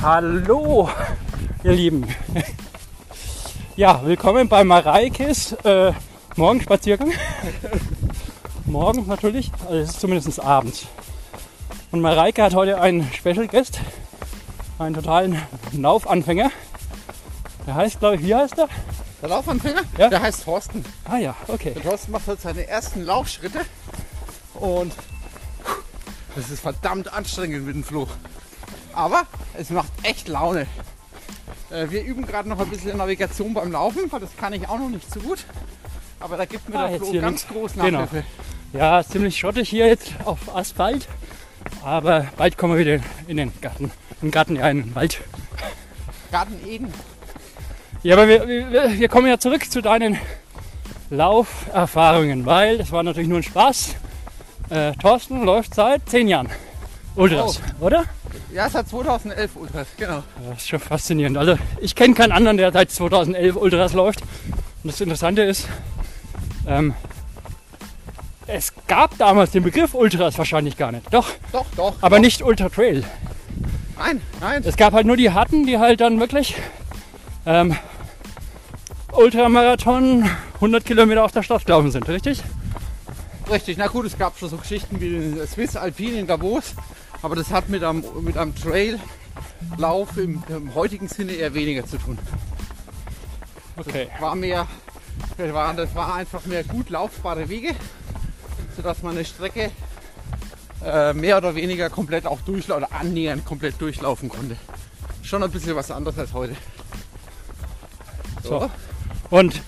Hallo, ihr Lieben. Ja, willkommen bei Mareikes äh, Morgenspaziergang. Morgen natürlich, also es ist zumindest abends. Und Mareike hat heute einen Special Guest, einen totalen Laufanfänger. Der heißt, glaube ich, wie heißt er? Der Laufanfänger? Ja. Der heißt Thorsten. Ah ja, okay. Der Thorsten macht heute seine ersten Laufschritte und das ist verdammt anstrengend mit dem Flo. Aber es macht echt Laune. Äh, Wir üben gerade noch ein bisschen Navigation beim Laufen, weil das kann ich auch noch nicht so gut. Aber da gibt mir Ah, der Flo ganz links. groß Genau. Ja, ziemlich schrottig hier jetzt auf Asphalt. Aber bald kommen wir wieder in den Garten. Im Garten, ja, in den Wald. Garten Eden. Ja, aber wir, wir, wir kommen ja zurück zu deinen Lauferfahrungen, weil das war natürlich nur ein Spaß. Äh, Thorsten läuft seit zehn Jahren Ultras, oder? Ja, seit 2011 Ultras, genau. Das ist schon faszinierend. Also ich kenne keinen anderen, der seit 2011 Ultras läuft. Und das Interessante ist, ähm, es gab damals den Begriff Ultras wahrscheinlich gar nicht. Doch, Doch, doch. aber doch. nicht Ultra Trail. Nein, nein. Es gab halt nur die Harten, die halt dann wirklich ähm, Ultramarathon 100 Kilometer auf der Stadt gelaufen sind, richtig? Richtig, na gut, es gab schon so Geschichten wie den Swiss Alpine in Davos, aber das hat mit einem, mit einem Traillauf im, im heutigen Sinne eher weniger zu tun. Okay. War mehr, das war, das war einfach mehr gut laufbare Wege, sodass man eine Strecke äh, mehr oder weniger komplett auch durchlaufen oder annähernd komplett durchlaufen konnte. Schon ein bisschen was anderes als heute. So. Und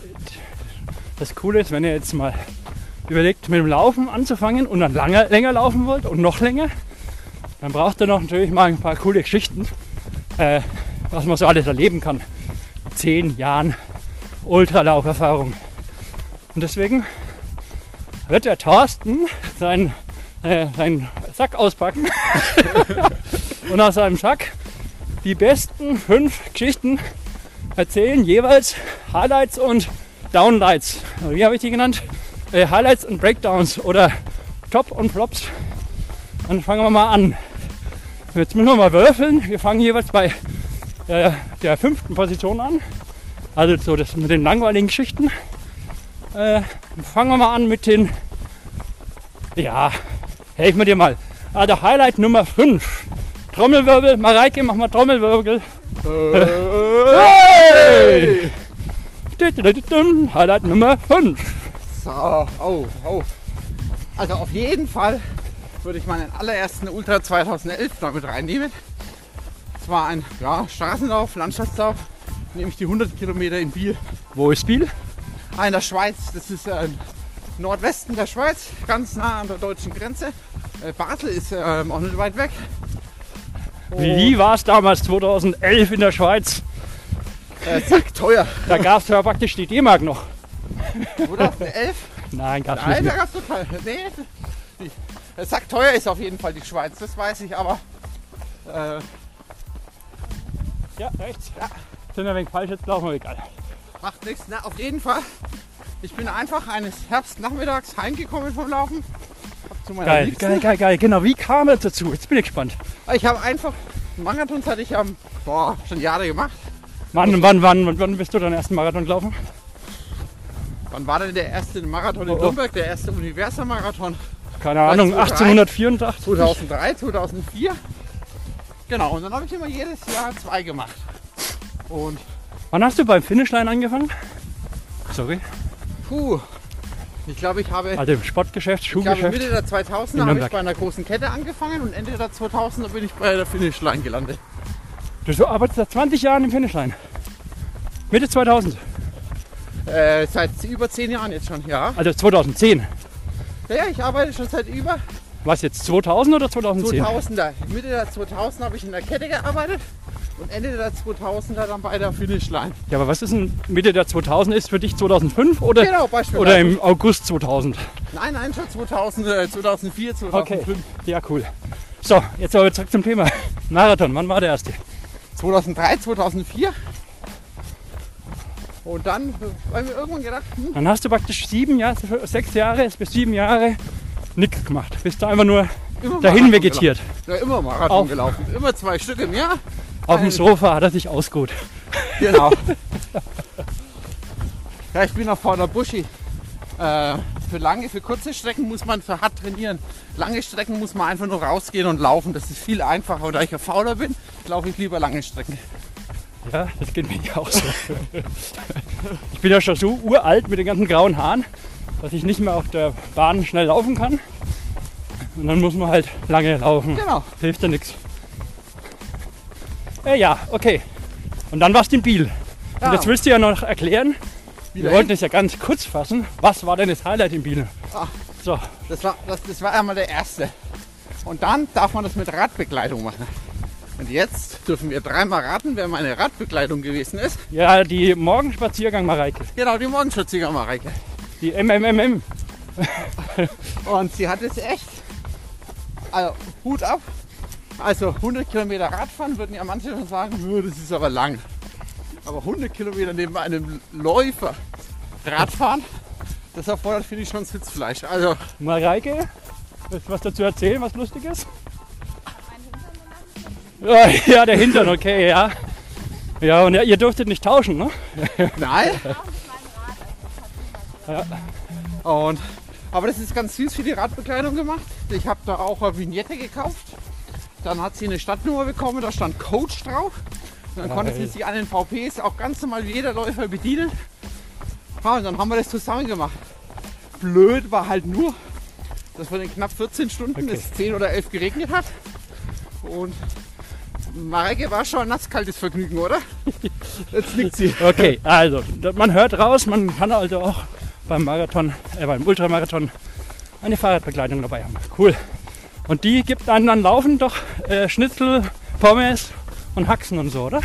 das Coole ist, wenn ihr jetzt mal überlegt, mit dem Laufen anzufangen und dann lange, länger laufen wollt und noch länger, dann braucht ihr noch natürlich mal ein paar coole Geschichten, äh, was man so alles erleben kann. Zehn Jahren Ultralauferfahrung. Und deswegen wird der Thorsten seinen, äh, seinen Sack auspacken und aus seinem Sack die besten fünf Geschichten erzählen, jeweils Highlights und Downlights. Wie habe ich die genannt? Äh, Highlights und Breakdowns oder Top und Flops. Dann fangen wir mal an. Jetzt müssen wir mal würfeln. Wir fangen jeweils bei äh, der fünften Position an. Also so das mit den langweiligen Geschichten. Äh, fangen wir mal an mit den. Ja, helfen wir dir mal. Also Highlight Nummer 5. Trommelwirbel. Mareike, mach mal Trommelwirbel. Hey! Highlight Nummer 5. So, oh, oh. Also auf jeden Fall würde ich meinen allerersten Ultra 2011 damit reinnehmen. Es war ein ja, Straßenlauf, Landschaftslauf, nämlich die 100 Kilometer in Biel. Wo ist Biel? Ah, in der Schweiz, das ist äh, Nordwesten der Schweiz, ganz nah an der deutschen Grenze. Äh, Basel ist ähm, auch nicht weit weg. Wie war es damals 2011 in der Schweiz? Äh, zack, teuer. Da gab es ja praktisch die D-Mark noch. 2011? Nein, gab es Nein, nicht da mehr. gab's total. Nee, die, äh, zack, teuer ist auf jeden Fall die Schweiz, das weiß ich, aber äh, Ja, rechts. Sind wir ein wenig falsch, jetzt laufen wir egal. Macht nichts. Na, auf jeden Fall. Ich bin einfach eines Herbstnachmittags heimgekommen vom Laufen. Hab zu meiner Geil, Liebsten- geil, geil, geil. Genau, wie kam es dazu? Jetzt bin ich gespannt. Ich habe einfach Marathons hatte ich am boah, schon Jahre gemacht. Wann, wann, wann, wann bist du deinen ersten Marathon gelaufen? Wann war denn der erste Marathon in Oh, oh. Nürnberg? Der erste Universal-Marathon? Keine Ahnung, 2003? 1884? 2003, 2004. Genau, und dann habe ich immer jedes Jahr zwei gemacht. Und Wann hast du beim Finishline angefangen? Sorry. puh, ich glaube, ich habe, Also im Sportgeschäft, ich glaube Schuhgeschäft. Mitte der 2000er habe ich bei einer großen Kette angefangen und Ende der 2000er bin ich bei der Finishline gelandet. Du arbeitest seit 20 Jahren im Finishline. Mitte 2000, Äh, seit über zehn Jahren jetzt schon, ja. also 2010. Ja, ja, ich arbeite schon seit über Was jetzt, 2000 oder 2010? 2000er. Mitte der 2000 habe ich in der Kette gearbeitet und Ende der 2000er dann bei der Finishline. Ja, aber was ist denn Mitte der 2000 ist für dich 2005 oder, Genau, oder im August 2000? Nein, nein, schon 2000, äh, 2004, 2005. Okay, ja cool. So, jetzt aber zurück zum Thema. Marathon, wann war der erste? 2003, 2004. Und dann äh, haben wir irgendwann gedacht, hm, Dann hast du praktisch sieben Jahre, sechs Jahre bis sieben Jahre nichts gemacht. Bist du einfach nur immer dahin Marathon vegetiert. gelaufen. Ja, immer Marathon Auf- gelaufen. Immer zwei Stück im Jahr. Auf dem Sofa hat er sich ausgeruht. Genau. ja, ich bin noch vor der Buschi. Äh, für lange, für kurze Strecken muss man für hart trainieren. Lange Strecken muss man einfach nur rausgehen und laufen. Das ist viel einfacher. Und da ich ja fauler bin, laufe ich lieber lange Strecken. Ja, das geht mir auch so. Ich bin ja schon so uralt mit den ganzen grauen Haaren, dass ich nicht mehr auf der Bahn schnell laufen kann. Und dann muss man halt lange laufen. Genau. Hilft ja nichts. Äh, ja, okay. Und dann warst du in Biel. Ja. Und jetzt willst du ja noch erklären, wir Wieder wollten es ja ganz kurz fassen. Was war denn das Highlight in Biel? Ah. So, Das war, das, das war einmal der erste. Und dann darf man das mit Radbekleidung machen. Und jetzt dürfen wir dreimal raten, wer meine Radbekleidung gewesen ist. ja, die Morgenspaziergang Mareike. Genau, die Morgenschutziger Mareike. Die MMMM. Und sie hat es echt. Also Hut ab. Also 100 Kilometer Radfahren würden ja manche schon sagen, "Nö, das ist aber lang. Aber 100 Kilometer neben einem Läufer Radfahren, das erfordert, finde ich, schon Sitzfleisch. Also Mareike, willst du was dazu erzählen, was lustig ist? Ja, ja, der Hintern, okay, ja. Ja, und ihr durftet nicht tauschen, ne? nein. Ja. Und, aber das ist ganz süß für die Radbekleidung gemacht. Ich habe da auch eine Vignette gekauft. Dann hat sie eine Stadtnummer bekommen, da stand Coach drauf. Und dann konnte sie sich an den VPs auch ganz normal wie jeder Läufer bedienen. Ja, und dann haben wir das zusammen gemacht. Blöd war halt nur, dass von den knapp 14 Stunden Okay. es 10 oder 11 geregnet hat. Und Mareike war schon ein nasskaltes Vergnügen, oder? Jetzt nickt sie. Okay, also, man hört raus, man kann also auch beim Marathon, äh, beim Ultramarathon eine Fahrradbekleidung dabei haben. Cool. Und die gibt einem dann laufend doch äh, Schnitzel, Pommes und Haxen und so, oder?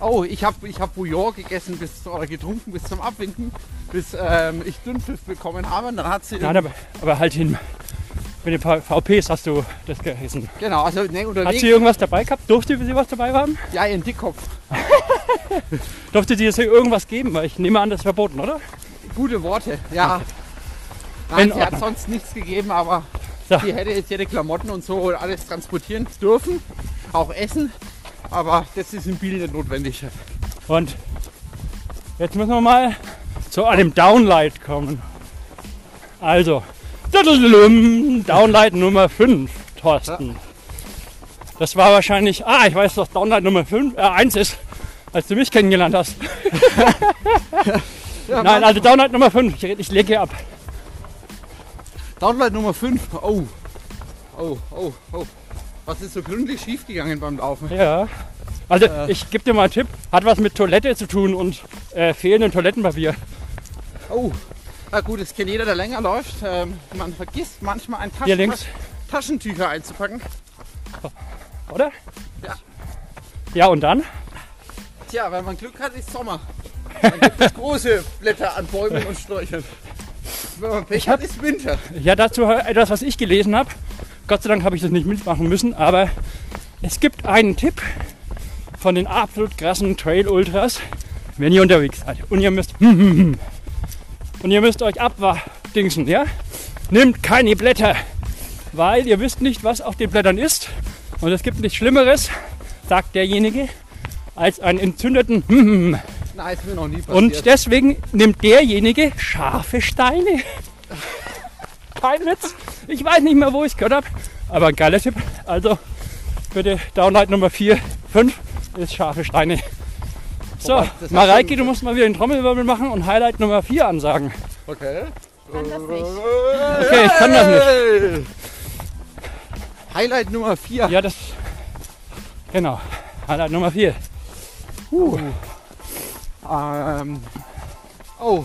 Oh, ich habe ich hab Bouillon gegessen bis, oder getrunken bis zum Abwinken, bis ähm, ich Dünnpfiff bekommen habe. Und dann hat sie. Nein, aber, aber halt hin. Mit den VPs hast du das gegessen. genau, also ne, Hat unterwegs. sie irgendwas dabei gehabt? Durfte sie was dabei haben? ja, ihren Dickkopf. Durfte sie jetzt irgendwas geben? Weil ich nehme an, das ist verboten, oder? Gute Worte, ja. Nein, In sie hat Ordnung. sonst nichts gegeben, aber So. sie hätte jetzt ihre Klamotten und so und alles transportieren dürfen. Auch essen. Aber das ist in Biel nicht notwendig. Und jetzt müssen wir mal zu einem Downlight kommen. Also, Downlight Nummer 5, Thorsten. Das war wahrscheinlich, ah, ich weiß, was Downlight Nummer 5, äh, 1 ist, als du mich kennengelernt hast. Ja, Nein, also Downlight Nummer 5, ich, ich lege hier ab. Downlight Nummer 5. Oh. Oh, oh, oh. Was ist so gründlich schiefgegangen beim Laufen? Ja. Also, Äh. ich gebe dir mal einen Tipp, hat was mit Toilette zu tun und äh, fehlendem Toilettenpapier. Oh, na gut, das kennt jeder, der länger läuft. Ähm, man vergisst manchmal ein Taschen links. Taschentücher einzupacken. Oder? Ja. Ja, und dann? Tja, wenn man Glück hat, ist Sommer. Dann gibt es große Blätter an Bäumen und Sträuchern. Wenn man Pech hat, ist Winter. Ja, dazu etwas, was ich gelesen habe. Gott sei Dank habe ich das nicht mitmachen müssen, aber es gibt einen Tipp von den absolut krassen Trail Ultras, wenn ihr unterwegs seid und ihr müsst und ihr müsst euch abdingsen, ja? Nehmt keine Blätter, weil ihr wisst nicht, was auf den Blättern ist und es gibt nichts Schlimmeres, sagt derjenige, als einen entzündeten Nein, ist mir noch nie passiert. und deswegen nimmt derjenige scharfe Steine. Kein Witz. Ich weiß nicht mehr, wo ich es gehört habe. Aber ein geiler Tipp. Also bitte Downlight Nummer 4, 5 ist scharfe Steine. So, Mareike, du musst mal wieder den Trommelwirbel machen und Highlight Nummer 4 ansagen. Okay. kann das nicht. Okay, ich kann das nicht. Highlight Nummer 4. Ja, das. Genau. Highlight Nummer 4. Ähm, oh.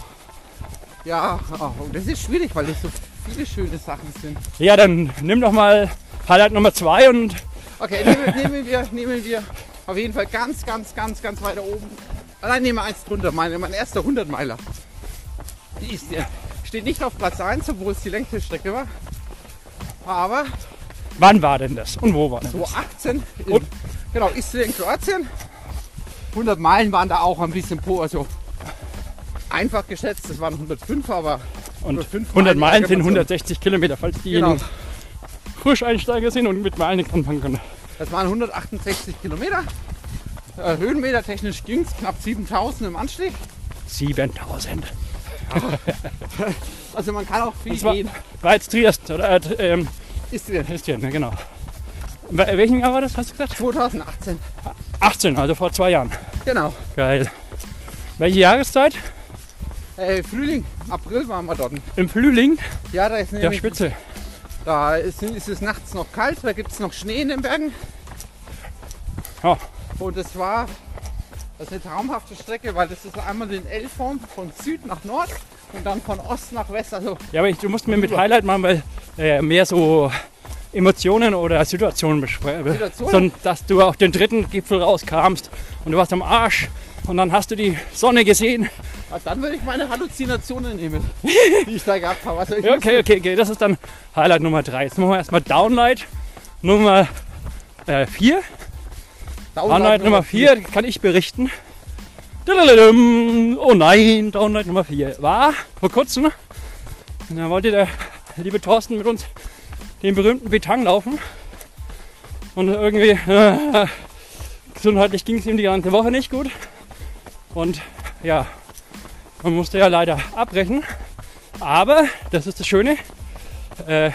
Ja, oh, das ist schwierig, weil es so viele schöne Sachen sind. Ja, dann nimm doch mal Highlight Nummer 2 und. Okay, nehmen, nehmen, wir, nehmen wir auf jeden Fall ganz, ganz, ganz, ganz weiter oben. Ah, Nein, nehmen wir eins drunter. Mein, mein erster 100-Meiler. Die ist, der steht nicht auf Platz 1, obwohl es die längste Strecke war. Aber Wann war denn das? Und wo war denn das? 2018, in, Und? genau, Istrien, Kroatien. 100 Meilen waren da auch ein bisschen pro, also einfach geschätzt, das waren 105, aber Und 105 100 Meilen sind ärgert man so. 160 Kilometer, falls diejenigen Genau, Frischeinsteiger sind und mit Meilen nichts anfangen können. Das waren 168 Kilometer Äh, Höhenmeter technisch ging es knapp 7000 im Anstieg. 7000. Also man kann auch viel zwar gehen. war jetzt Triest, oder? Äh, ähm, Ist drin. ist hier, ne, genau. In wel- welchem Jahr war das, hast du gesagt? 2018. 18, also vor zwei Jahren. Genau. Geil. Welche Jahreszeit? Äh, Frühling, April waren wir dort. Im Frühling? Ja, da ist Ja, nämlich, spitze. Da ist, ist es nachts noch kalt, da gibt es noch Schnee in den Bergen. Ja. Und es war das ist eine traumhafte Strecke, weil das ist einmal in L-Form von Süd nach Nord und dann von Ost nach West. Also Ja, aber ich, du musst mir mit Highlight machen, weil äh, mehr so Emotionen oder Situationen besprechen. Situationen? Sondern, dass du auf den dritten Gipfel rauskamst und du warst am Arsch und dann hast du die Sonne gesehen. ja, dann würde ich meine Halluzinationen nehmen, die ich da gehabt habe. Also okay, okay, okay, das ist dann Highlight Nummer 3. Jetzt machen wir erstmal Downlight Nummer 4. Downlight Nummer 4 kann ich berichten. Oh nein, Downlight Nummer 4 war vor kurzem. Da wollte der liebe Thorsten mit uns den berühmten Betang laufen. Und irgendwie äh, gesundheitlich ging es ihm die ganze Woche nicht gut. Und ja, man musste ja leider abbrechen. Aber, das ist das Schöne, äh,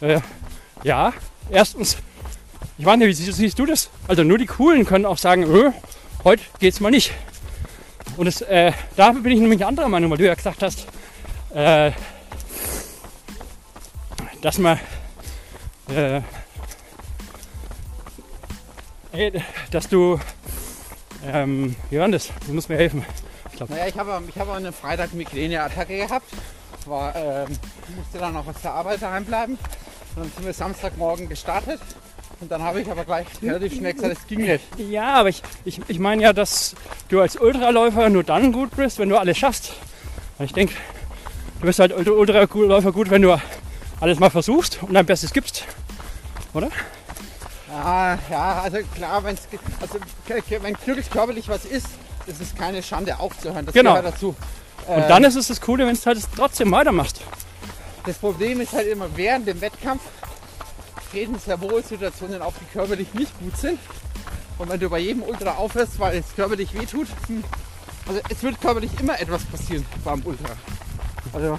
äh, ja, erstens ich nicht, wie siehst, du das? Also nur die Coolen können auch sagen, öh, heute geht's mal nicht. Und es, äh, da bin ich nämlich anderer Meinung, weil du ja gesagt hast, äh, dass man, äh, ey, dass du, ähm, wie war denn das? Du musst mir helfen. Naja, ich habe ich habe eine Freitag Migräne-Attacke gehabt. War, ähm, musste dann noch aus der Arbeit daheim bleiben. Und dann sind wir Samstagmorgen gestartet. Und dann habe ich aber gleich relativ schnell gesagt, es ging nicht. Ja, aber ich, ich, ich meine ja, dass du als Ultraläufer nur dann gut bist, wenn du alles schaffst. Und ich denke, du bist halt Ultra- Ultraläufer gut, wenn du alles mal versuchst und dein Bestes gibst. Oder? Ja, ja, also klar, wenn's, also, wenn wirklich körperlich was ist, ist es keine Schande aufzuhören. Das Genau. gehört dazu. Und Äh, dann ist es das Coole, wenn du halt trotzdem weitermachst. Das Problem ist halt immer während dem Wettkampf treten sehr wohl Situationen auf, die körperlich nicht gut sind. Und wenn du bei jedem Ultra aufhörst, weil es körperlich wehtut, hm, also es wird körperlich immer etwas passieren beim Ultra. Also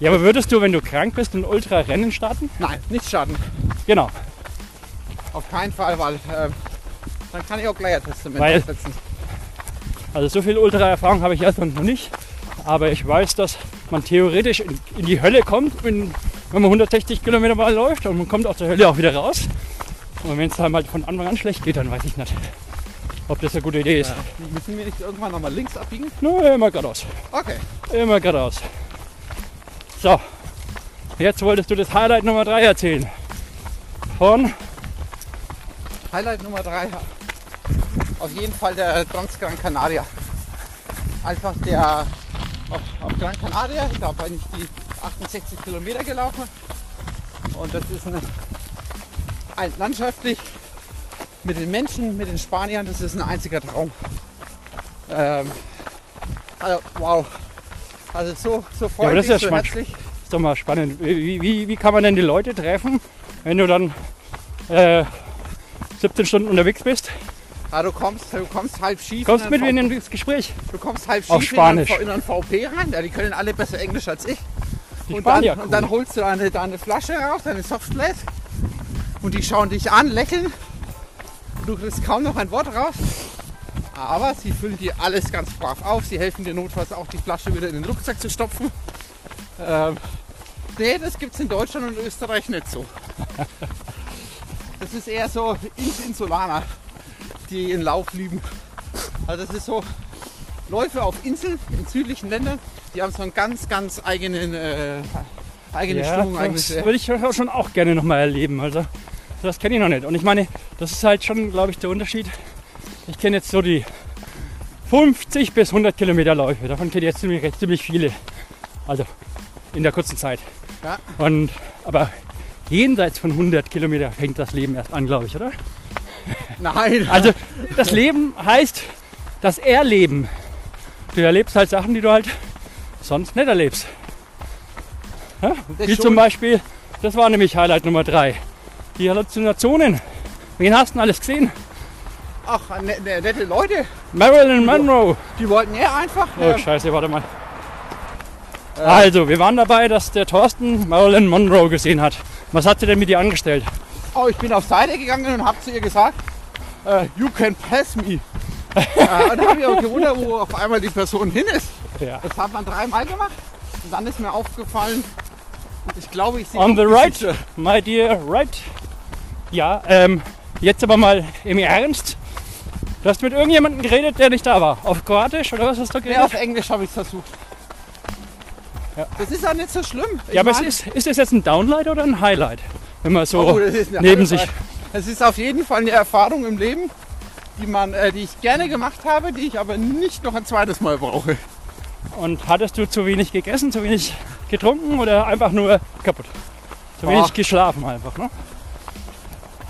Ja, aber würdest du, wenn du krank bist, ein Ultra-Rennen starten? nein, nicht starten. Genau. Auf keinen Fall, weil ähm, dann kann ich auch gleich ein Testament Weil-. Also so viel Ultra-Erfahrung habe ich erst noch nicht. Aber ich weiß, dass man theoretisch in, in die Hölle kommt, wenn, wenn man 160 Kilometer mal läuft und man kommt aus der Hölle auch wieder raus. Und wenn es dann halt von Anfang an schlecht geht, dann weiß ich nicht, ob das eine gute Idee ist. Müssen wir nicht irgendwann nochmal links abbiegen? Nur immer geradeaus. Okay. Immer geradeaus. So, jetzt wolltest du das Highlight Nummer 3 erzählen. Von, Highlight Nummer 3. Auf jeden Fall der Trans Gran Canaria. Einfach der auf, auf Gran Canaria, da bin ich die 68 Kilometer gelaufen. Und das ist ein, ein landschaftlich mit den Menschen, mit den Spaniern, das ist ein einziger Traum. Ähm, also, wow. Also so, so freundlich, das ist ja so herzlich. ist doch mal spannend, wie, wie, wie kann man denn die Leute treffen, wenn du dann äh, 17 Stunden unterwegs bist? Ah, du kommst, du kommst halb schief. Kommst mit mir in das Gespräch? Du kommst halb Auf schief einen, Spanisch. in einen VP rein. Ja, die können alle besser Englisch als ich. Die Und dann, Spanier, und dann cool. holst du deine, deine Flasche raus, deine Softflat. Und die schauen dich an, lächeln. Und du kriegst kaum noch ein Wort raus. Aber sie füllen dir alles ganz brav auf. Sie helfen dir notfalls auch, die Flasche wieder in den Rucksack zu stopfen. Ähm, nee, das gibt es in Deutschland und Österreich nicht so. Das ist eher so Ins Insulaner, die ihren Lauf lieben. Also das ist so Läufe auf Inseln in südlichen Ländern, die haben so einen ganz, ganz eigenen, äh, eigene Ja, Stimmung das würde ich schon auch gerne nochmal erleben. Also das kenne ich noch nicht. Und ich meine, das ist halt schon, glaube ich, der Unterschied. Ich kenne jetzt so die 50 bis 100 Kilometer Läufe. Davon kenne ich jetzt ziemlich, ziemlich viele. Also in der kurzen Zeit. Ja. Und, aber jenseits von 100 Kilometer fängt das Leben erst an, glaube ich, oder? Nein, Also das Leben heißt das Erleben. Du erlebst halt Sachen, die du halt sonst nicht erlebst. Ja? Wie schon. zum Beispiel, das war nämlich Highlight Nummer 3. Die Halluzinationen. Wen hast du denn alles gesehen? Ach, ne, ne, nette Leute. Marilyn Monroe. Die wollten ja einfach. Oh, äh, scheiße, warte mal. Also, wir waren dabei, dass der Thorsten Marilyn Monroe gesehen hat. Was hat sie denn mit dir angestellt? oh, ich bin auf Seite gegangen und habe zu ihr gesagt, äh, you can pass me. äh, und da habe ich auch gewundert, wo auf einmal die Person hin ist. Ja. Das hat man dreimal gemacht. Und dann ist mir aufgefallen, ich glaube, ich sehe On the right, my dear, right. Ja, ähm, jetzt aber mal im Ernst. Du hast mit irgendjemandem geredet, der nicht da war. Auf Kroatisch oder was hast du geredet? auf Englisch habe ich es versucht. Ja. Das ist ja nicht so schlimm. Ich ja, aber ist, ist das jetzt ein Downlight oder ein Highlight? Wenn man so Oh, neben sich. Es ist auf jeden Fall eine Erfahrung im Leben, die, man, äh, die ich gerne gemacht habe, die ich aber nicht noch ein zweites Mal brauche. Und hattest du zu wenig gegessen, zu wenig getrunken oder einfach nur kaputt? Zu Boah. wenig geschlafen einfach, ne?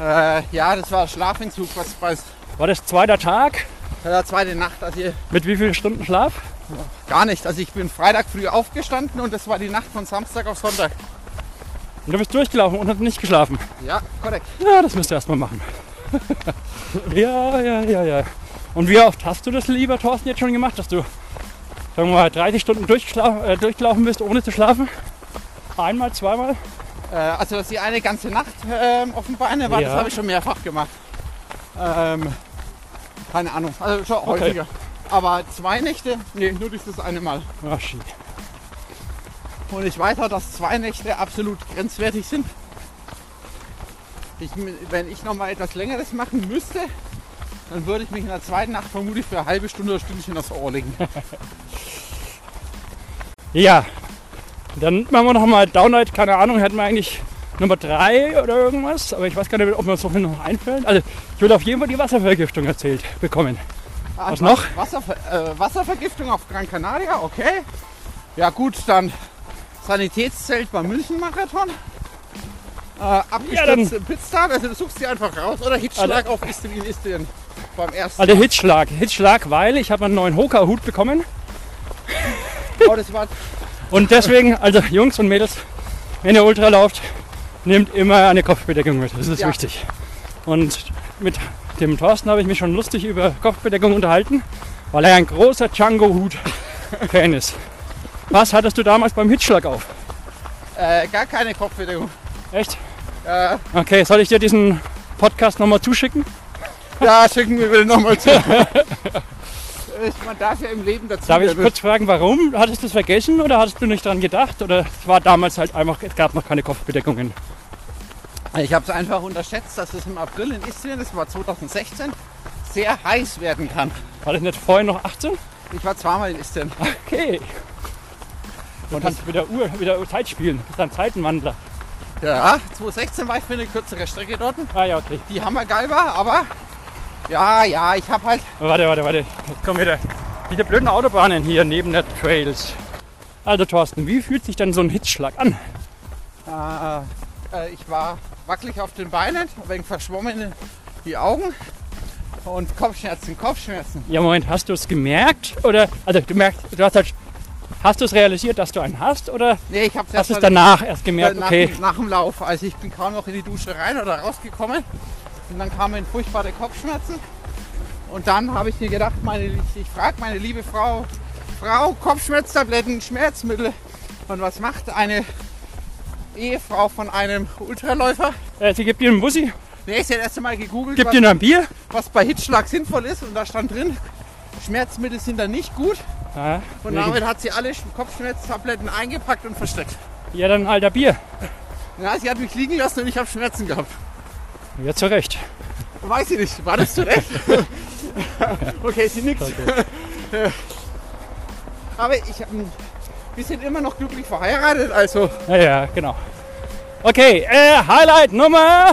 Äh, ja, das war Schlafentzug, was bei War das zweiter Tag? der zweite Nacht. Also hier Mit wie vielen Stunden Schlaf? Gar nicht. Also ich bin Freitag früh aufgestanden und das war die Nacht von Samstag auf Sonntag. Und du bist durchgelaufen und hast nicht geschlafen. Ja, korrekt. Ja, das müsst ihr erstmal machen. ja, ja, ja, ja. Und wie oft hast du das, lieber Thorsten, jetzt schon gemacht, dass du, sagen wir mal, 30 Stunden äh, durchgelaufen bist, ohne zu schlafen? Einmal, zweimal? Äh, also dass die eine ganze Nacht ähm, auf den Beinen war, Ja. das habe ich schon mehrfach gemacht. Ähm, keine Ahnung, also schon Okay. häufiger. Aber zwei Nächte, nee, nur dieses eine Mal. Ach, shit. Und ich weiß auch, dass zwei Nächte absolut grenzwertig sind. Ich, wenn ich noch mal etwas längeres machen müsste, dann würde ich mich in der zweiten Nacht vermutlich für eine halbe Stunde oder Stündchen aufs Ohr legen. Ja, dann machen wir noch mal Downlight, keine Ahnung, hätten wir eigentlich Nummer 3 oder irgendwas, aber ich weiß gar nicht, ob mir so viel noch einfällt. Also, ich will auf jeden Fall die Wasservergiftung erzählt bekommen. Ah, Was noch? Wasserver äh, Wasservergiftung auf Gran Canaria, okay. Ja gut, dann Sanitätszelt beim München-Marathon. Äh, abgestürzte Pizza, also du suchst sie einfach raus. Oder Hitzschlag auf Istrien, Istrien beim ersten Also Mal. Hitzschlag, Hitzschlag, weil ich habe einen neuen Hoka-Hut bekommen Oh, das war und deswegen, also Jungs und Mädels, wenn ihr Ultra lauft, nehmt immer eine Kopfbedeckung mit, das ist Ja. wichtig. Und mit dem Thorsten habe ich mich schon lustig über Kopfbedeckung unterhalten, weil er ein großer Django-Hut-Fan ist. Was hattest du damals beim Hitzschlag auf? äh, gar keine Kopfbedeckung. Echt? Äh, Okay, soll ich dir diesen Podcast nochmal zuschicken? ja, schicken wir bitte nochmal zu. Man darf ja im Leben dazu. Darf ich kurz fragen, warum? Hattest du es vergessen oder hattest du nicht dran gedacht? Oder es war damals halt einfach, es gab noch keine Kopfbedeckungen? Ich habe es einfach unterschätzt, dass es im April in Istrien, das war 2016, sehr heiß werden kann. War das nicht vorher noch 18? Ich war zweimal in Istrien. Okay. Du kannst wieder Uhr, wieder Zeit spielen. Du bist ein Zeitenwandler. Ja, 2016 war ich für eine kürzere Strecke dort, Ah ja, okay. die hammergeil war, aber ja, ja, ich habe halt, Warte, warte, warte. Jetzt kommen wieder diese blöden Autobahnen hier neben der Trails. Also Thorsten, wie fühlt sich denn so ein Hitzschlag an? äh, äh, ich war wackelig auf den Beinen, ein wenig verschwommen die Augen und Kopfschmerzen, Kopfschmerzen. Ja, Moment, hast du es gemerkt? Oder, also du merkst, du hast halt, hast du es realisiert, dass du einen hast? Oder Nee, ich habe hast du es danach erst gemerkt, nach, okay, nach dem Lauf. Also ich bin kaum noch in die Dusche rein oder rausgekommen. Und dann kamen furchtbare Kopfschmerzen. Und dann habe ich mir gedacht, meine, ich frage meine liebe Frau, Frau, Kopfschmerztabletten, Schmerzmittel. Und was macht eine Ehefrau von einem Ultraläufer? äh, sie gibt dir einen Bussi, Nee, sie hat erst einmal gegoogelt, gibt was, dir ein Bier. was bei Hitzschlag sinnvoll ist. Und da stand drin, Schmerzmittel sind da nicht gut. Ja, Und damit hat sie alle Kopfschmerztabletten eingepackt und versteckt. ja, dann alter Bier. Ja, sie hat mich liegen lassen und ich habe Schmerzen gehabt. Ja, zu Recht. Weiß ich nicht. War das zurecht? okay, sie nickt. Aber ich, ähm, wir sind immer noch glücklich verheiratet, also Ja, ja, genau. Okay, äh, Highlight Nummer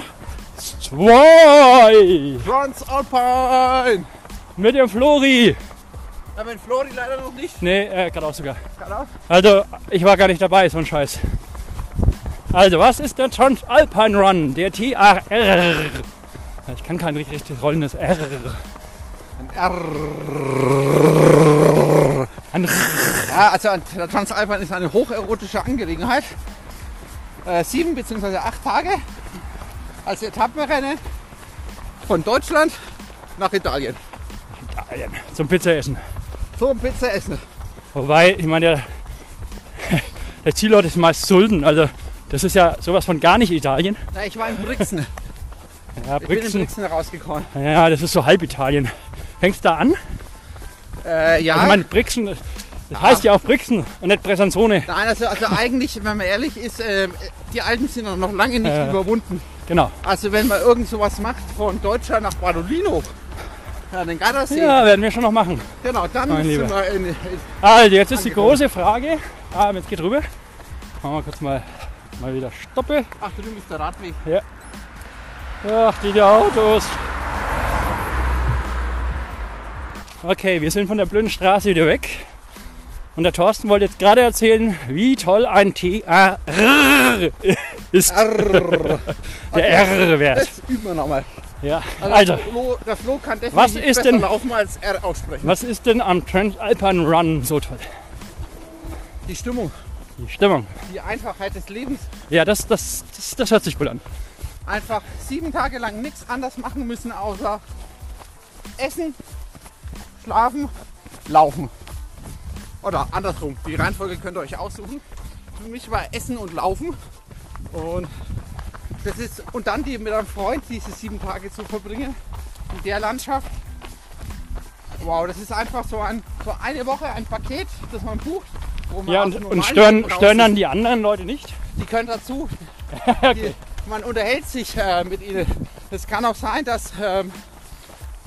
zwei Transalpine. mit dem Flori. Ja, mit Flori leider noch nicht. Nee, äh, geradeaus sogar. Geradeaus. Also, ich war gar nicht dabei, so ein Scheiß. Also, was ist der Transalpine Run? Der TAR. Ich kann kein richtig rollendes R. Ein R. Ein R. Ja, also der Transalpine ist eine hocherotische Angelegenheit. Äh, sieben bzw. acht Tage als Etappenrennen von Deutschland nach Italien. Italien. Zum Pizza essen. Zum Pizza essen. Wobei, ich meine, der, der Zielort ist meist Sulden. Also das ist ja sowas von gar nicht Italien. Na, ich war in Brixen. Ja, Ich bin in Brixen. Brixen rausgekommen. Ja, das ist so halb Italien. Fängst da an? Äh, ja. Also ich meine, Brixen, das heißt ja auch Brixen und nicht Bresanzone. Nein, also, also eigentlich, wenn man ehrlich ist, ähm, die Alpen sind noch- lange nicht Äh. überwunden. Genau. Also wenn man irgend sowas macht von Deutschland nach Badolino, ja, den Gardasee, Ja, werden wir schon noch machen. genau, dann mein sind wir in, in, Also, jetzt ist die große Frage. Ah, jetzt geht rüber. Machen wir kurz mal, mal wieder Stoppe. ach du, du bist der Radweg. Ach, die Autos. Okay, wir sind von der blöden Straße wieder weg. Und der Thorsten wollte jetzt gerade erzählen, wie toll ein TAR ist. Arrrr. Der R-Wert. Das üben wir nochmal. Ja, Also, also, der, Flo, kann definitiv Was ist denn- laufen als R aussprechen. was ist denn am Transalpine Run so toll? Die Stimmung, Die Stimmung. die Einfachheit des Lebens. Ja, das, das, das, das hört sich gut an. Einfach sieben Tage lang nichts anders machen müssen, außer essen, schlafen, laufen. Oder andersrum, die Reihenfolge könnt ihr euch aussuchen. Für mich war Essen und Laufen. Und, das ist, und dann die mit einem Freund diese sieben Tage zu verbringen in der Landschaft. Wow, das ist einfach so, ein, so eine Woche ein Paket, das man bucht. Wo man Ja, und, und stören, stören dann die anderen Leute nicht? Die können dazu. Okay. Die, man unterhält sich äh, mit ihnen. Es kann auch sein, dass ähm,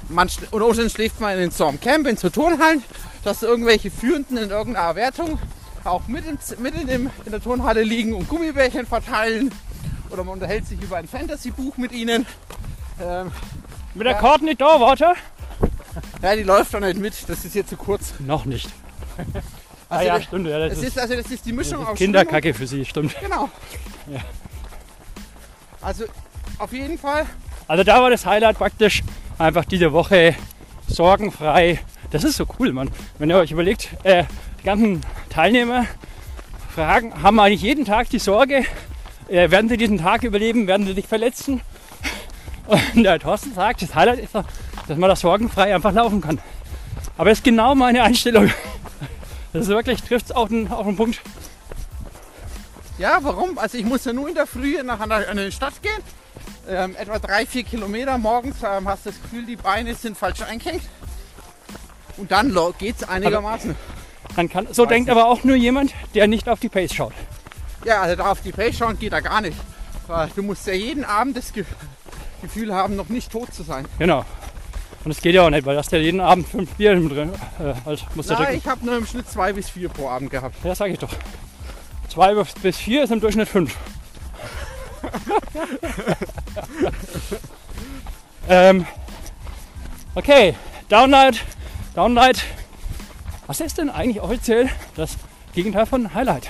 man unter Umständen schläft man in so einem Camp, in so Turnhallen, dass irgendwelche Führenden in irgendeiner Wertung auch mit, im, Z- mit in, dem, in der Turnhalle liegen und Gummibärchen verteilen. Oder man unterhält sich über ein Fantasy-Buch mit ihnen. Ähm, Mit der Ja. Courtney Doorwater? ja, die läuft doch nicht mit, das ist hier zu kurz. Noch nicht. Ah Also ja, das- stimmt. Ja, das ist, ist, also das ist die Mischung aus Kinderkacke für sie, stimmt. Genau. Ja. Also auf jeden Fall Also da war das Highlight praktisch einfach diese Woche sorgenfrei. Das ist so cool, Mann. Wenn ihr euch überlegt, äh, die ganzen Teilnehmer fragen, haben eigentlich jeden Tag die Sorge, äh, werden sie diesen Tag überleben, werden sie sich verletzen? Und der Thorsten sagt, das Highlight ist doch, dass man das sorgenfrei einfach laufen kann. Aber das ist genau meine Einstellung. Das ist wirklich, trifft es auf den, auf den Punkt. Ja, warum? Also ich muss ja nur in der Früh nach einer, einer Stadt gehen. Ähm, etwa drei, vier Kilometer morgens ähm, hast du das Gefühl, die Beine sind falsch eingehängt. Und dann lo- geht's einigermaßen. Dann kann, so Weiß denkt nicht. aber auch nur jemand, der nicht auf die Pace schaut. Ja, also da auf die Pace schauen geht da gar nicht. Weil du musst ja jeden Abend das Ge Gefühl haben, noch nicht tot zu sein. Genau. Und es geht ja auch nicht, weil du hast ja jeden Abend fünf Bier drin. Äh, also musst trinken. ich habe nur im Schnitt zwei bis vier pro Abend gehabt. Ja, sag ich doch. Zwei bis vier ist im Durchschnitt fünf. ähm, okay, Downlight, Downlight. Was ist denn eigentlich offiziell das Gegenteil von Highlight?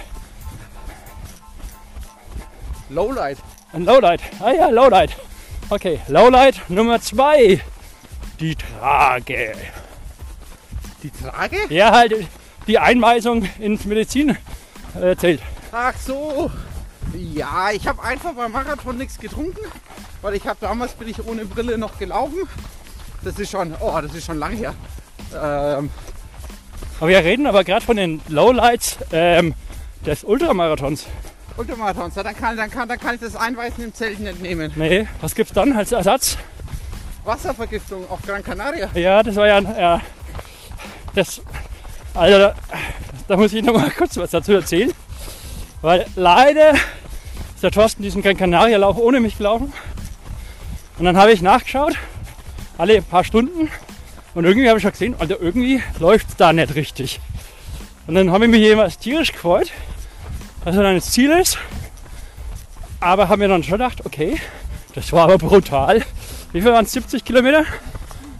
Lowlight. Ein Lowlight. Ah ja, Lowlight. Okay, Lowlight Nummer zwei. Die Trage. Die Trage? Ja, halt die Einweisung ins Medizin äh, zählt. Ach so. Ja, ich habe einfach beim Marathon nichts getrunken, weil ich habe damals bin ich ohne Brille noch gelaufen. Das ist schon, oh, das ist schon lang her. Ähm, Aber wir reden aber gerade von den Lowlights ähm, des Ultramarathons. Ultramarathons, ja, dann kann, dann, kann, dann kann ich das Einweisen im Zelt nicht nehmen. Nee, was gibt's dann als Ersatz? Wasservergiftung auf Gran Canaria. Ja, das war ja, ja das, also da, da muss ich noch mal kurz was dazu erzählen, weil leider ist der Thorsten diesen Gran Canaria Lauf ohne mich gelaufen und dann habe ich nachgeschaut, alle paar Stunden und irgendwie habe ich schon gesehen, also irgendwie läuft es da nicht richtig. Und dann habe ich mich jemals tierisch gefreut, dass er dann das Ziel ist, aber habe mir dann schon gedacht, okay, das war aber brutal. Wie viel waren es? 70 Kilometer?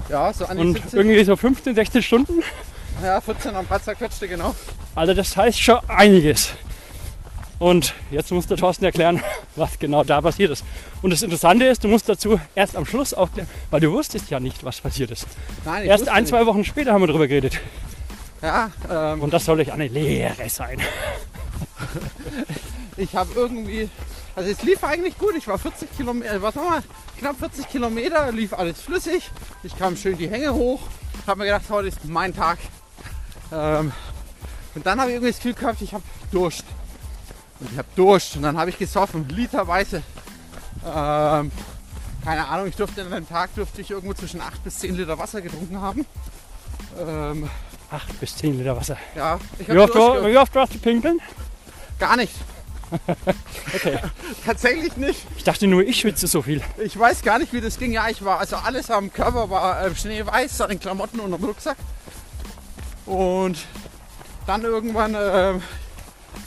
Ja, so an die Und 70, irgendwie so 15, 16 Stunden. ja, 14 am paar zerquetschte, genau. Also das heißt schon einiges. Und jetzt muss der Thorsten erklären, was genau da passiert ist. Und das Interessante ist, du musst dazu erst am Schluss aufklären, weil du wusstest ja nicht, was passiert ist. Nein, Erst ein, zwei Wochen später haben wir darüber geredet. Ja, ähm, Und das soll euch eine Lehre sein. ich habe irgendwie Also es lief eigentlich gut. Ich war 40 Kilometer, was nochmal, knapp 40 Kilometer, lief alles flüssig. Ich kam schön die Hänge hoch. Habe mir gedacht, heute ist mein Tag. Ähm, und dann habe ich irgendwie das Gefühl gehabt, ich habe Durst. Und ich habe Durst. Und dann habe ich gesoffen, literweise. Ähm, keine Ahnung, ich durfte an einem Tag durfte ich irgendwo zwischen 8 bis 10 Liter Wasser getrunken haben. Ähm, 8 bis 10 Liter Wasser. ja, ich habe oft, war- wie oft warst du pinkeln? gar nicht. Okay. Tatsächlich nicht. Ich dachte nur, ich schwitze so viel. Ich weiß gar nicht, wie das ging. Ja, ich war, also alles am Körper war äh, schneeweiß, an den Klamotten und am Rucksack. Und dann irgendwann äh,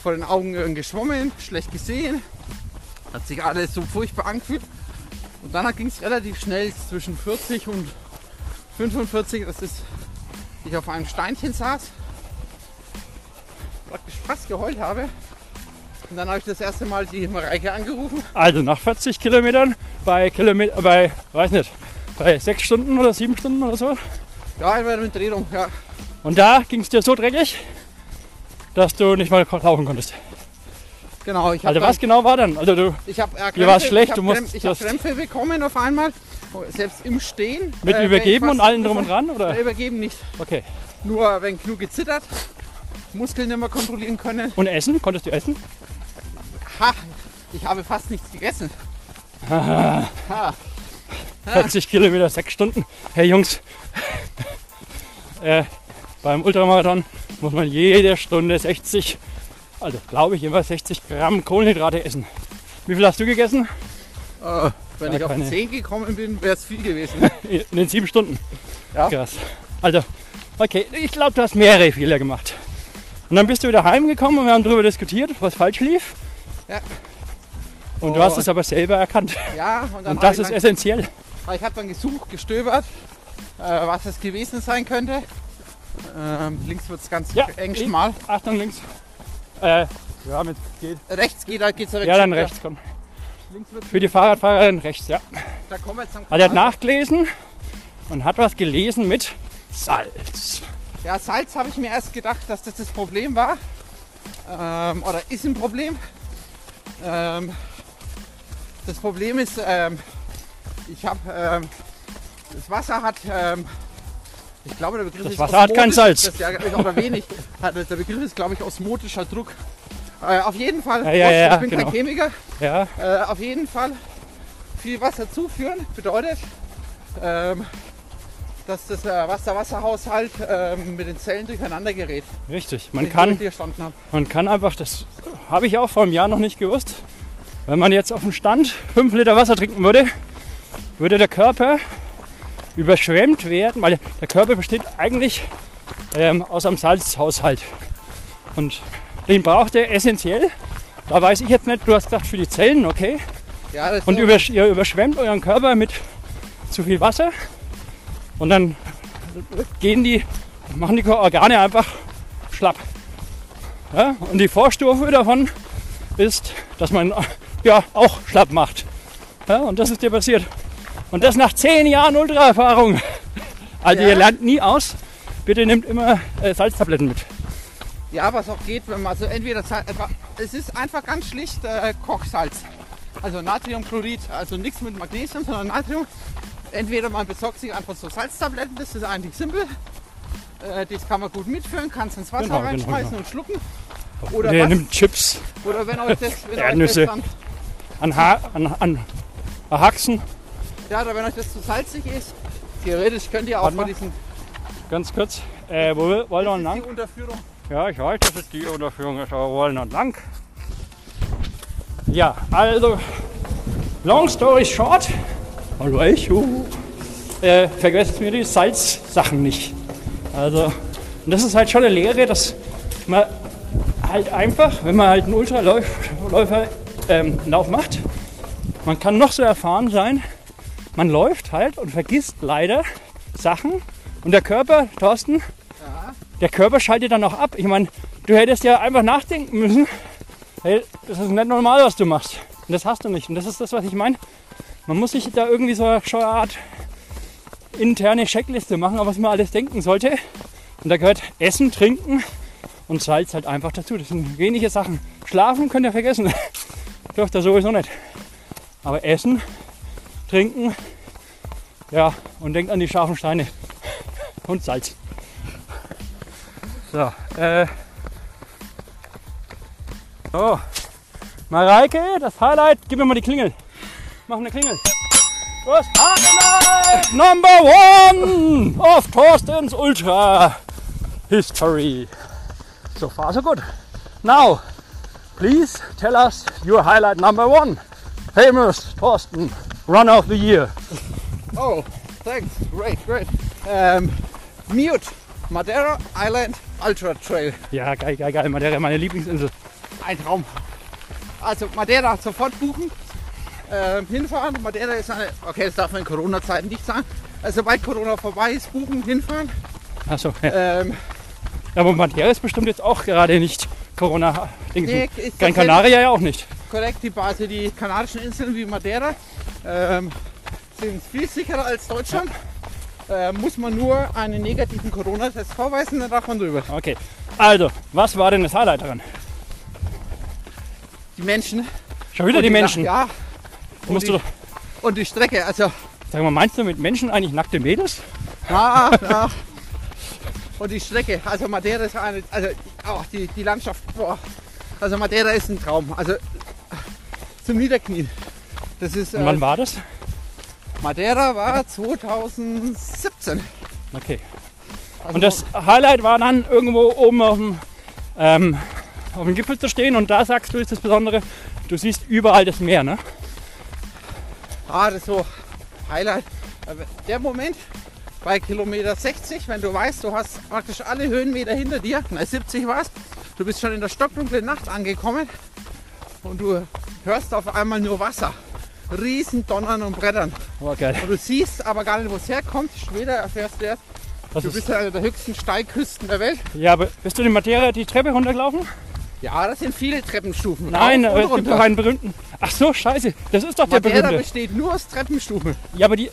vor den Augen geschwommen, schlecht gesehen. Hat sich alles so furchtbar angefühlt. Und dann ging es relativ schnell zwischen 40 und 45, dass ist, ich auf einem Steinchen saß, praktisch fast geheult habe. Und dann habe ich das erste Mal die Mareike angerufen. Also nach 40 Kilometern bei Kilometer, bei, weiß nicht, bei 6 Stunden oder 7 Stunden oder so. Ja, ich war mit Drehung, ja. Und da ging es dir so dreckig, dass du nicht mal laufen konntest. Genau, ich habe Also was genau war dann? Also du ich hab, äh, Krämpfe- schlecht, ich du musst Krämpfe, ich hab das- Krämpfe bekommen auf einmal, selbst im Stehen. mit Äh, übergeben und allen drum und dran? Oder? Äh, Übergeben nicht, Okay. nur wenn genug gezittert, Muskeln nicht mehr kontrollieren können. Und essen? Konntest du essen? Ha, ich habe fast nichts gegessen. Ha. 40 Kilometer, 6 Stunden. Hey Jungs, äh, beim Ultramarathon muss man jede Stunde 60, also glaube ich immer 60 Gramm Kohlenhydrate essen. Wie viel hast du gegessen? Äh, wenn Ja, ich auf keine- 10 gekommen bin, wäre es viel gewesen. In den sieben Stunden. Ja. Krass. Also, okay, ich glaube, du hast mehrere Fehler gemacht. Und dann bist du wieder heimgekommen und wir haben darüber diskutiert, was falsch lief. Ja. Und du Oh. hast es aber selber erkannt. Ja, und dann Und das habe ist ich, essentiell. dann, ich hab dann gesucht, gestöbert, äh, was es gewesen sein könnte. Ähm, links wird es ganz Ja, eng ich- schmal. Achtung, links. Äh, ja, mit geht. Rechts geht, da geht's direkt Ja, dann rechts, komm. Links Für die Fahrradfahrerin rechts, ja. Da kommen wir jetzt am Also er hat nachgelesen und hat was gelesen mit Salz. Ja, Salz habe ich mir erst gedacht, dass das das Problem war. Ähm, oder ist ein Problem. Ähm, das Problem ist, ähm, ich habe, ähm, das Wasser hat, ähm, ich glaube, der Begriff Das ist Wasser hat kein Salz. Das, ja, oder wenig. Der Begriff ist, glaube ich, osmotischer Druck. Äh, auf jeden Fall, Ja, ja, ja, ich bin genau. kein Chemiker, Ja, äh, auf jeden Fall viel Wasser zuführen bedeutet, ähm, dass das äh, Wasser-Wasserhaushalt ähm, mit den Zellen durcheinander gerät. richtig. Man kann, man kann einfach, das habe ich auch vor einem Jahr noch nicht gewusst, wenn man jetzt auf dem Stand 5 Liter Wasser trinken würde, würde der Körper überschwemmt werden, weil der Körper besteht eigentlich ähm, aus einem Salzhaushalt. Und den braucht er essentiell. Da weiß ich jetzt nicht, du hast gesagt für die Zellen, okay. Ja, das Und übersch ihr überschwemmt euren Körper mit zu viel Wasser und dann gehen die, machen die Organe einfach schlapp. Ja? Und die Vorstufe davon ist, dass man ja auch schlapp macht. Ja? Und das ist dir passiert. Und das nach zehn Jahren Ultraerfahrung. Also Ja. ihr lernt nie aus. Bitte nehmt immer äh, Salztabletten mit. ja, was auch geht, wenn man also entweder etwa- es ist einfach ganz schlicht äh, Kochsalz. Also Natriumchlorid, also nichts mit Magnesium, sondern Natrium. Entweder man besorgt sich einfach so Salztabletten, das ist eigentlich simpel. Äh, das kann man gut mitführen, kann es ins Wasser Genau, genau, reinschmeißen genau. und schlucken. Oder, Der was, nimmt Chips oder wenn euch das, wenn euch das Erdnüsse. dann, an, ha an, an Haxen. Ja, oder wenn euch das zu salzig ist, theoretisch könnt ihr auch Warte von mal. diesen Ganz kurz. Äh, wo wollen wir lang? die Unterführung. Ja, ich weiß, das ist die Unterführung, ist aber wollen wir lang. Ja, also, long story short, hallo Echo, äh, vergesst mir die Salzsachen nicht. Also, und das ist halt schon eine Lehre, dass man halt einfach, wenn man halt einen Ultraläufer ähm, Lauf macht, man kann noch so erfahren sein, man läuft halt und vergisst leider Sachen und der Körper, Thorsten, Ja, der Körper schaltet dann auch ab. Ich meine, du hättest ja einfach nachdenken müssen. Hey, das ist nicht normal, was du machst. Und das hast du nicht. Und das ist das, was ich meine. Man muss sich da irgendwie so eine Art interne Checkliste machen, auf was man alles denken sollte. Und da gehört Essen, Trinken und Salz halt einfach dazu. Das sind wenige Sachen. Schlafen könnt ihr vergessen. dürft ihr sowieso nicht. Aber essen, trinken, ja, und denkt an die scharfen Steine und Salz. So, äh. So. Mareike, das Highlight, gib mir mal die Klingel. Mach eine Klingel. Das Highlight Number One of Thorstens Ultra History. So far, so good. Now, please tell us your highlight number one. Famous Thorsten Run of the Year. Oh, thanks. Great, great. Ähm, Mute, Madeira Island Ultra Trail. Ja, geil, geil, geil. Madeira, meine Lieblingsinsel. Ein Traum. Also Madeira sofort buchen. Ähm, hinfahren. Madeira ist eine, okay, das darf man in Corona-Zeiten nicht sagen. Also sobald Corona vorbei ist, buchen, hinfahren. Achso, ja. Ähm, Aber Madeira ist bestimmt jetzt auch gerade nicht corona Nee, Gran Canaria ja auch nicht. korrekt, die, also die kanarischen Inseln wie Madeira ähm, sind viel sicherer als Deutschland. Äh, muss man nur einen negativen Corona-Test vorweisen, dann darf man drüber. Okay. Also, was war denn das Highlight daran? Die Menschen. Schon wieder und die Menschen. Ja. Musst und, du die, doch, und die Strecke, also sag mal, meinst du mit Menschen eigentlich nackte Mädels? Ja, ja. Und die Strecke, also Madeira ist eine, also auch die, die Landschaft, boah. Also Madeira ist ein Traum. Also zum Niederknien. Das ist Und äh, wann war das? Madeira war 2017. Okay. Also Und das Highlight war dann irgendwo oben auf dem, ähm, auf dem Gipfel zu stehen und da sagst du, ist das Besondere, du siehst überall das Meer, ne? Ah, das ist so Highlight. Der Moment bei Kilometer 60, wenn du weißt, du hast praktisch alle Höhenmeter hinter dir, na 70 warst, du bist schon in der stockdunklen Nacht angekommen und du hörst auf einmal nur Wasser. Riesen Donnern und Brettern. Oh, geil. Und du siehst aber gar nicht, wo es herkommt. Später erfährst du erst, Das du ist, bist ja einer der höchsten Steilküsten der Welt. ja, aber bist du in Madeira die Treppe runtergelaufen? Ja, das sind viele Treppenstufen. Nein, aber es gibt doch einen berühmten. Ach so, scheiße. Das ist doch der Madeira berühmte. besteht nur aus Treppenstufen. Ja, aber die,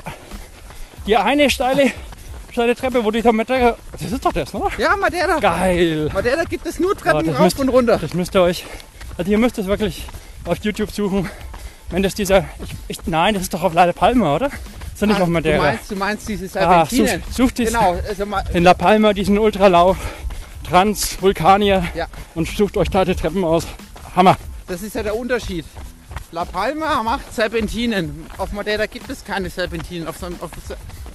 die eine steile, steile Treppe, wo die da Madeira. Das ist doch das, oder? Ja, Madeira. Geil. Madeira gibt es nur Oh, Treppen das rauf müsst- und runter. Das müsst ihr euch. Also ihr müsst es wirklich auf YouTube suchen. Wenn das dieser. Ich, ich, nein, das ist doch auf La Palma, oder? Ist doch nicht auf Ah, du Madeira. meinst, du meinst diese Ah, sucht, Serpentinen. sucht dies genau, also in La Palma diesen Ultralauf, Trans, Vulkanier Ja. und sucht euch da die Treppen aus. Hammer. das ist ja der Unterschied. La Palma macht Serpentinen. Auf Madeira gibt es keine Serpentinen. Auf auf,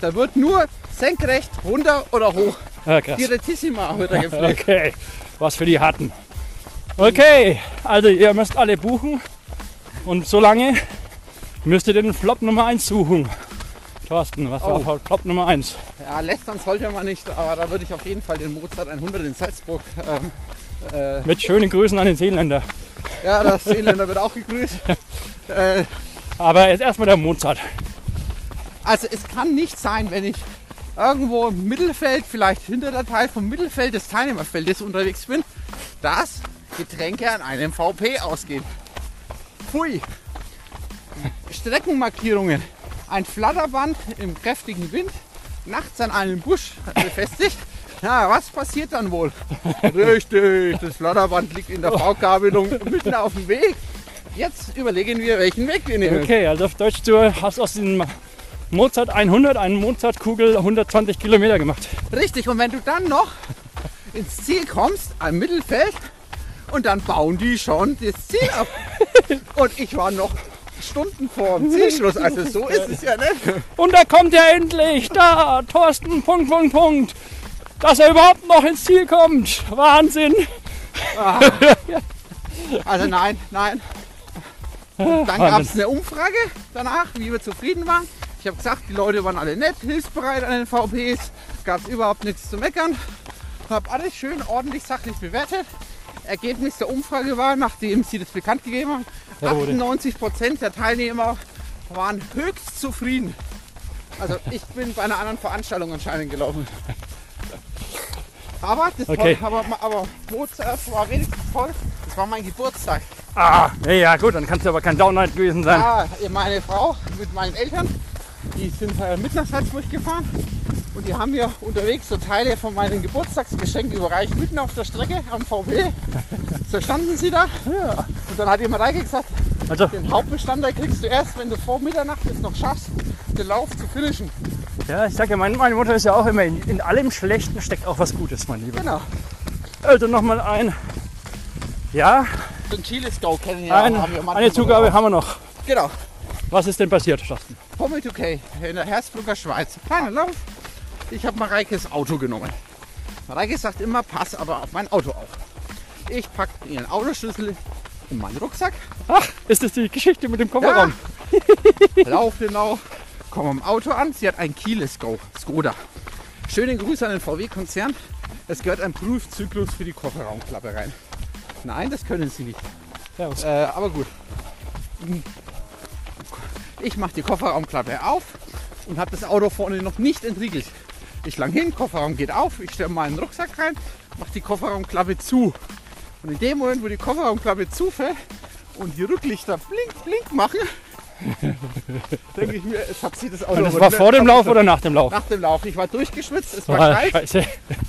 da wird nur senkrecht, runter oder hoch. Ja, krass. Die Retissima wird da gepflegt. Okay, was für die Harten. Okay, also ihr müsst alle buchen und solange müsst ihr den Flop Nummer 1 suchen. Thorsten, was Oh. war Flop Nummer 1? Ja, lästern sollte man nicht, aber da würde ich auf jeden Fall den Mozart 100 in Salzburg. Ähm, äh, Mit schönen Grüßen an den Seeländer. ja, das Seeländer wird auch gegrüßt. Äh, Aber jetzt erstmal der Mozart. Also es kann nicht sein, wenn ich irgendwo im Mittelfeld, vielleicht hinter der Teil vom Mittelfeld des Teilnehmerfeldes unterwegs bin, dass Getränke an einem VP ausgehen. Pfui. Streckenmarkierungen. Ein Flatterband im kräftigen Wind, nachts an einem Busch befestigt. Ja, was passiert dann wohl? Richtig, das Flatterband liegt in der Baugabelung mitten auf dem Weg. Jetzt überlegen wir, welchen Weg wir nehmen. Okay, also auf Deutsch, du hast aus diesem Mozart 100 einen Mozart-Kugel 120 Kilometer gemacht. Richtig, und wenn du dann noch ins Ziel kommst, am Mittelfeld, und dann bauen die schon das Ziel ab. Und ich war noch Stunden vor dem Zielschluss, also so ist es ja nicht. Und da kommt er endlich, da, Thorsten, Punkt, Punkt, Punkt. Dass er überhaupt noch ins Ziel kommt. Wahnsinn. Also nein, nein. Und dann gab es eine Umfrage danach, wie wir zufrieden waren. Ich habe gesagt, die Leute waren alle nett, hilfsbereit an den VPs, gab es überhaupt nichts zu meckern. Habe alles schön ordentlich sachlich bewertet. Ergebnis der Umfrage war, nachdem sie das bekannt gegeben haben, Ja, wurde. 98 Prozent der Teilnehmer waren höchst zufrieden. Also ich bin bei einer anderen Veranstaltung anscheinend gelaufen. Aber das Okay. toll, aber, aber Mozart war wenigstens toll. Das war mein Geburtstag. Ah, ja, ja, gut, dann kann es aber kein Downlight gewesen sein. Ja, meine Frau mit meinen Eltern, die sind äh, mit nach Salzburg gefahren und die haben mir unterwegs so Teile von meinem Geburtstagsgeschenk überreicht, mitten auf der Strecke am VW. So standen sie da und dann hat Mareike gesagt, Also, Den Hauptbestandteil kriegst du erst, wenn du vor Mitternacht es noch schaffst, den Lauf zu finishen. ja, ich sage ja, mein, meine Mutter ist ja auch immer, in, in allem Schlechten steckt auch was Gutes, mein Lieber. Genau. Also nochmal ein, ja, Den Chiles Go kennen ja ein, wir manchmal eine Zugabe haben wir noch. Genau. Was ist denn passiert, Thorsten? Pommel UK in der Hersbrucker Schweiz. Kleiner Lauf. Ich habe Mareikes Auto genommen. Mareike sagt immer, pass aber auf mein Auto auf. Ich packe ihren Autoschlüssel in meinen Rucksack, Ach, ist das die Geschichte mit dem Kofferraum? laufe genau, komme am Auto an. Sie hat ein Keyless Go, Skoda. Schönen Gruß an den VW-Konzern. Es gehört ein Prüfzyklus für die Kofferraumklappe rein. Nein, das können sie nicht. Servus. Äh, aber gut. Ich mache die Kofferraumklappe auf und habe das Auto vorne noch nicht entriegelt. Ich lang hin, Kofferraum geht auf, ich stelle meinen Rucksack rein, mache die Kofferraumklappe zu. Und in dem Moment, wo die Kofferraumklappe zufällt und die Rücklichter blink, blink machen, denke ich mir, es hat sie das Auto Und das war vor dem Lauf oder nach dem Lauf? Nach dem Lauf. Ich war durchgeschwitzt, es war kalt.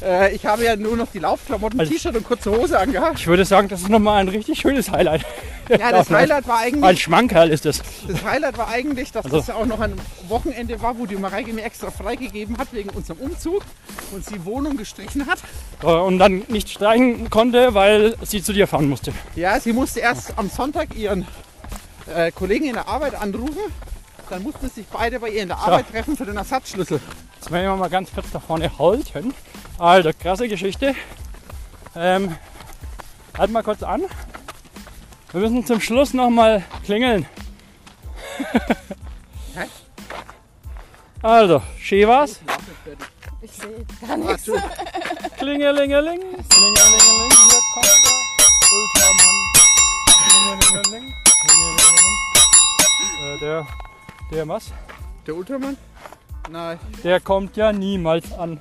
Äh, ich habe ja nur noch die Laufklamotten, Also- T-Shirt und kurze Hose angehabt. Ich würde sagen, das ist nochmal ein richtig schönes Highlight. Ja, das Highlight war Ein eigentlich, Schmankerl ist das. das Highlight war eigentlich, dass Also- das ja auch noch ein Wochenende war, wo die Mareike mir extra freigegeben hat wegen unserem Umzug und sie Wohnung gestrichen hat. Äh, Und dann nicht streichen konnte, weil sie zu dir fahren musste. Ja, sie musste erst am Sonntag ihren äh, Kollegen in der Arbeit anrufen. Dann mussten sich beide bei ihr in der Arbeit treffen für den Ersatzschlüssel. Jetzt werden wir mal ganz kurz da vorne halten. Also, krasse Geschichte. Ähm, halt mal kurz an. Wir müssen zum Schluss nochmal klingeln. Hä? Also, schön war's. Ich sehe gar nichts. Klingelingeling, klingelingeling, hier kommt der Ultramann. Klingelingeling. Äh, der, der was? Der Ultramann? Nein. Der kommt ja niemals an.